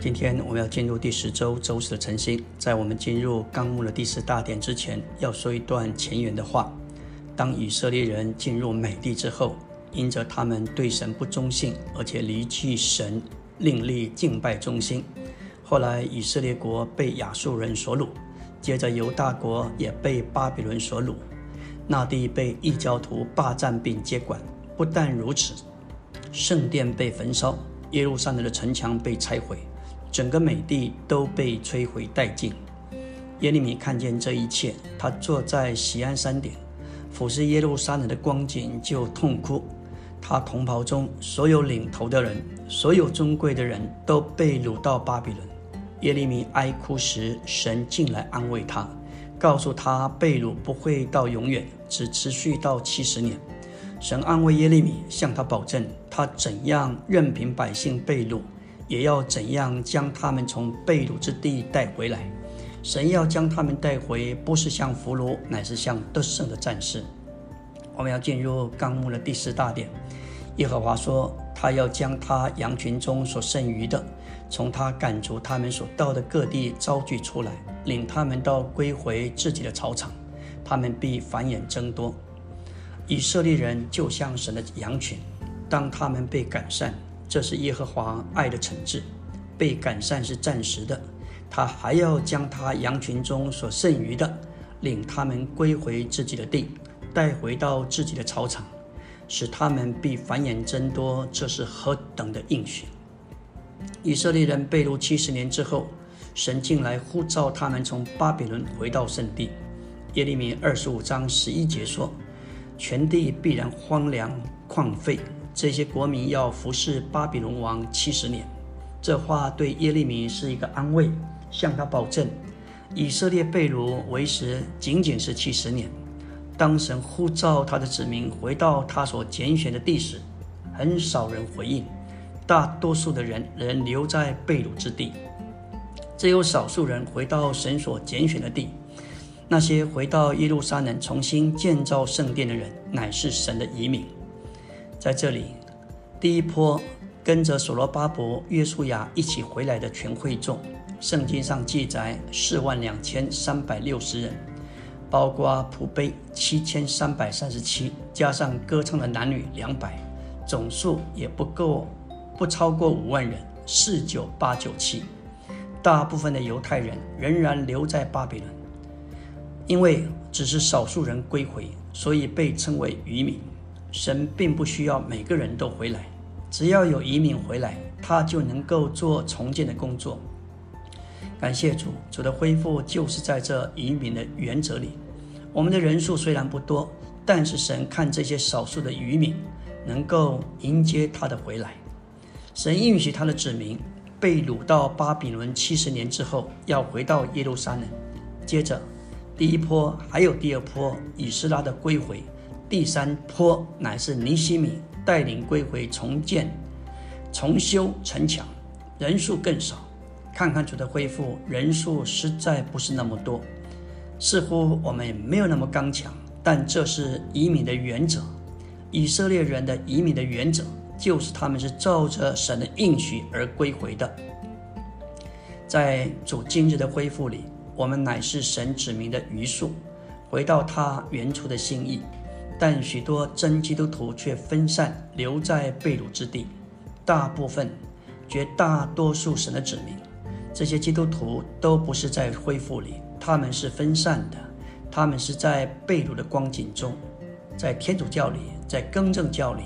今天我们要进入第十周周四的晨星。在我们进入纲目的第四大点之前，要说一段前言的话。当以色列人进入美地之后，因着他们对神不忠信，而且离弃神，另立敬拜中心。后来以色列国被亚述人所掳，接着犹大国也被巴比伦所掳，那地被异教徒霸占并接管。不但如此，圣殿被焚烧，耶路撒冷的城墙被拆毁，整个美地都被摧毁殆尽。耶利米看见这一切，他坐在锡安山顶。俯视耶路撒冷的光景，就痛哭。他同袍中所有领头的人，所有尊贵的人都被掳到巴比伦。耶利米哀哭时，神进来安慰他，告诉他被掳不会到永远，只持续到七十年。神安慰耶利米，向他保证，他怎样任凭百姓被掳，也要怎样将他们从被掳之地带回来。神要将他们带回，不是像俘虏，乃是像得胜的战士。我们要进入纲目的第四大点。耶和华说，他要将他羊群中所剩余的，从他赶逐他们所到的各地招聚出来，领他们到归回自己的草场，他们必繁衍增多。以色列人就像神的羊群，当他们被赶散，这是耶和华爱的惩治。被赶散是暂时的。他还要将他羊群中所剩余的，领他们归回自己的地，带回到自己的草场，使他们必繁衍增多。这是何等的应许！以色列人被掳七十年之后，神进来呼召他们从巴比伦回到圣地。耶利米二十五章十一节说：“全地必然荒凉旷废，这些国民要服侍巴比伦王七十年。”这话对耶利米是一个安慰。向他保证，以色列被掳为时仅仅是七十年。当神呼召他的子民回到他所拣选的地时，很少人回应，大多数的人仍留在被掳之地。只有少数人回到神所拣选的地。那些回到耶路撒冷重新建造圣殿的人，乃是神的移民。在这里，第一波跟着所罗巴伯、约书亚一起回来的全会众。圣经上记载四万两千三百六十人，包括普碑七千三百三十七，加上歌唱的男女两百，总数也不够，不超过五万人。四九八九七，大部分的犹太人仍然留在巴比伦，因为只是少数人归回，所以被称为渔民。神并不需要每个人都回来，只要有移民回来，他就能够做重建的工作。感谢主，主的恢复就是在这移民的原则里。我们的人数虽然不多，但是神看这些少数的渔民能够迎接他的回来。神允许他的子民被掳到巴比伦七十年之后，要回到耶路撒冷。接着，第一波还有第二波以斯拉的归回，第三坡乃是尼西米带领归回重建、重修城墙，人数更少。看看主的恢复人数实在不是那么多，似乎我们没有那么刚强，但这是移民的原则。以色列人的移民的原则就是他们是照着神的应许而归回的。在主今日的恢复里，我们乃是神指明的余数，回到他原初的心意。但许多真基督徒却分散留在被掳之地，大部分、绝大多数神的子民。这些基督徒都不是在恢复里，他们是分散的，他们是在被掳的光景中，在天主教里，在更正教里，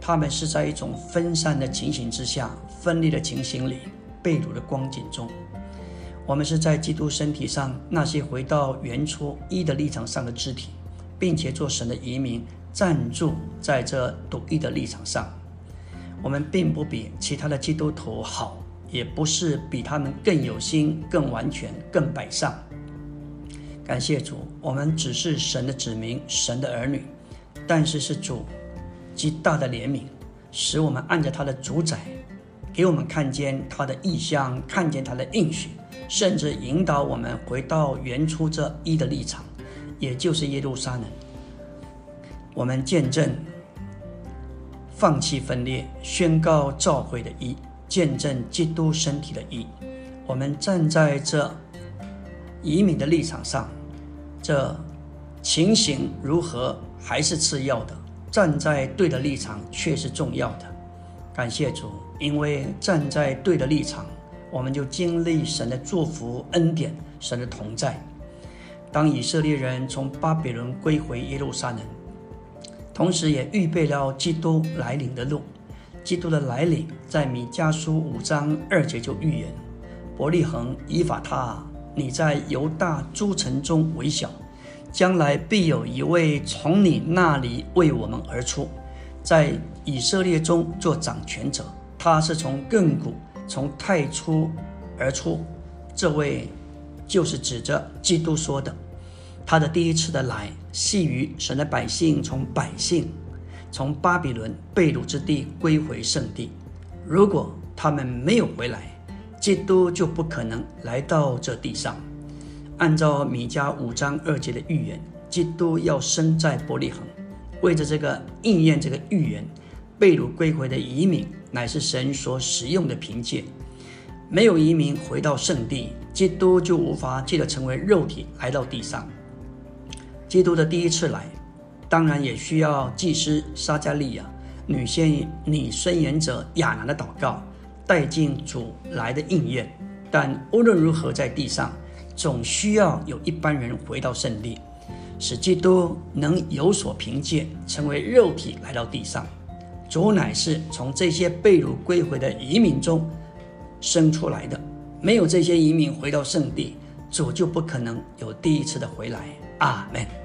他们是在一种分散的情形之下，分裂的情形里，被掳的光景中。我们是在基督身体上那些回到原初一的立场上的肢体，并且做神的移民，站住在这独一的立场上。我们并不比其他的基督徒好。也不是比他们更有心、更完全、更摆上。感谢主，我们只是神的子民、神的儿女，但是是主极大的怜悯，使我们按着他的主宰，给我们看见他的意象，看见他的应许，甚至引导我们回到原初这一的立场，也就是耶路撒冷。我们见证放弃分裂，宣告召会的一。见证基督身体的义。我们站在这移民的立场上，这情形如何还是次要的，站在对的立场却是重要的。感谢主，因为站在对的立场，我们就经历神的祝福、恩典、神的同在。当以色列人从巴比伦归回耶路撒冷，同时也预备了基督来临的路。基督的来临，在米迦书五章二节就预言：伯利恒以法他，你在犹大诸城中为小，将来必有一位从你那里为我们而出，在以色列中做掌权者。他是从亘古、从太初而出。这位。就是指着基督说的，他的第一次的来，系于神的百姓从百姓从巴比伦被掳之地归回圣地。如果他们没有回来，基督就不可能来到这地上。按照米迦五章二节的预言，基督要生在伯利恒。为着这个应验这个预言，被掳归回的移民乃是神所使用的凭借。没有移民回到圣地，基督就无法记得成为肉体来到地上。基督的第一次来，当然也需要祭司撒加利亚、女先女宣言者亚拿的祷告，带进主来的应验。但无论如何，在地上总需要有一般人回到圣地，使基督能有所凭借，成为肉体来到地上。主乃是从这些被掳归回的移民中。生出来的，没有这些移民回到圣地，主就不可能有第一次的回来。阿门。